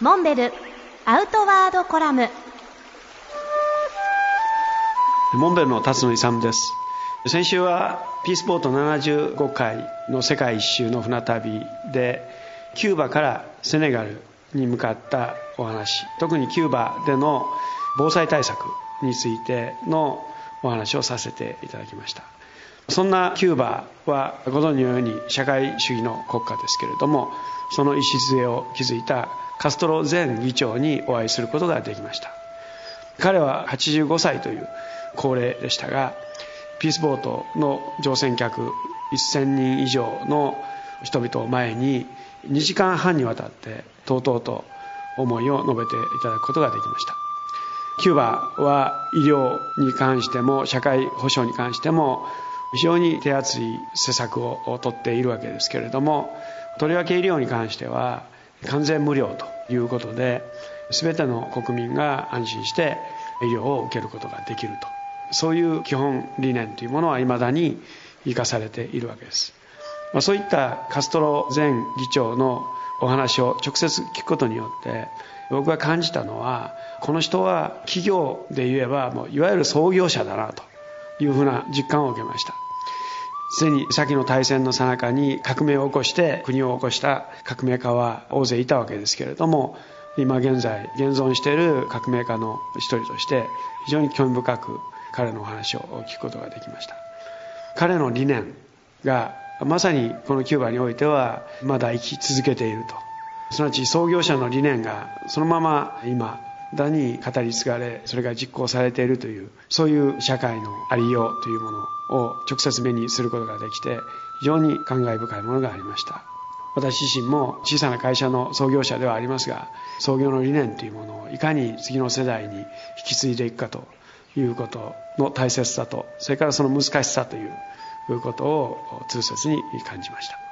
モンベルアウトワードコラム。モンベルの辰野勇です。先週はピースボート75回の世界一周の船旅でキューバからセネガルに向かったお話。特にキューバでの防災対策についてのお話をさせていただきました。そんなキューバはご存知のように社会主義の国家ですけれどもその礎を築いたカストロ前議長にお会いすることができました。彼は85歳という高齢でしたがピースボートの乗船客1000人以上の人々を前に2時間半にわたってとうとうと思いを述べていただくことができました。キューバは医療に関しても社会保障に関しても非常に手厚い施策をとっているわけですけれどもとりわけ医療に関しては完全無料ということで全ての国民が安心して医療を受けることができると。そういう基本理念というものはいまだに生かされているわけです。そういったカストロ前議長のお話を直接聞くことによって僕が感じたのはこの人は企業で言えばもういわゆる創業者だなというふうな実感を受けました。すでに先の大戦の最中に革命を起こして国を起こした革命家は大勢いたわけですけれども今現在現存している革命家の一人として非常に興味深く彼のお話を聞くことができました。彼の理念がまさにこのキューバにおいてはまだ生き続けていると。すなわち創業者の理念がそのまま今だに語り継がれそれが実行されているというそういう社会のありようというものを直接目にすることができて非常に感慨深いものがありました。私自身も小さな会社の創業者ではありますが創業の理念というものをいかに次の世代に引き継いでいくかということの大切さとそれからその難しさということを痛切に感じました。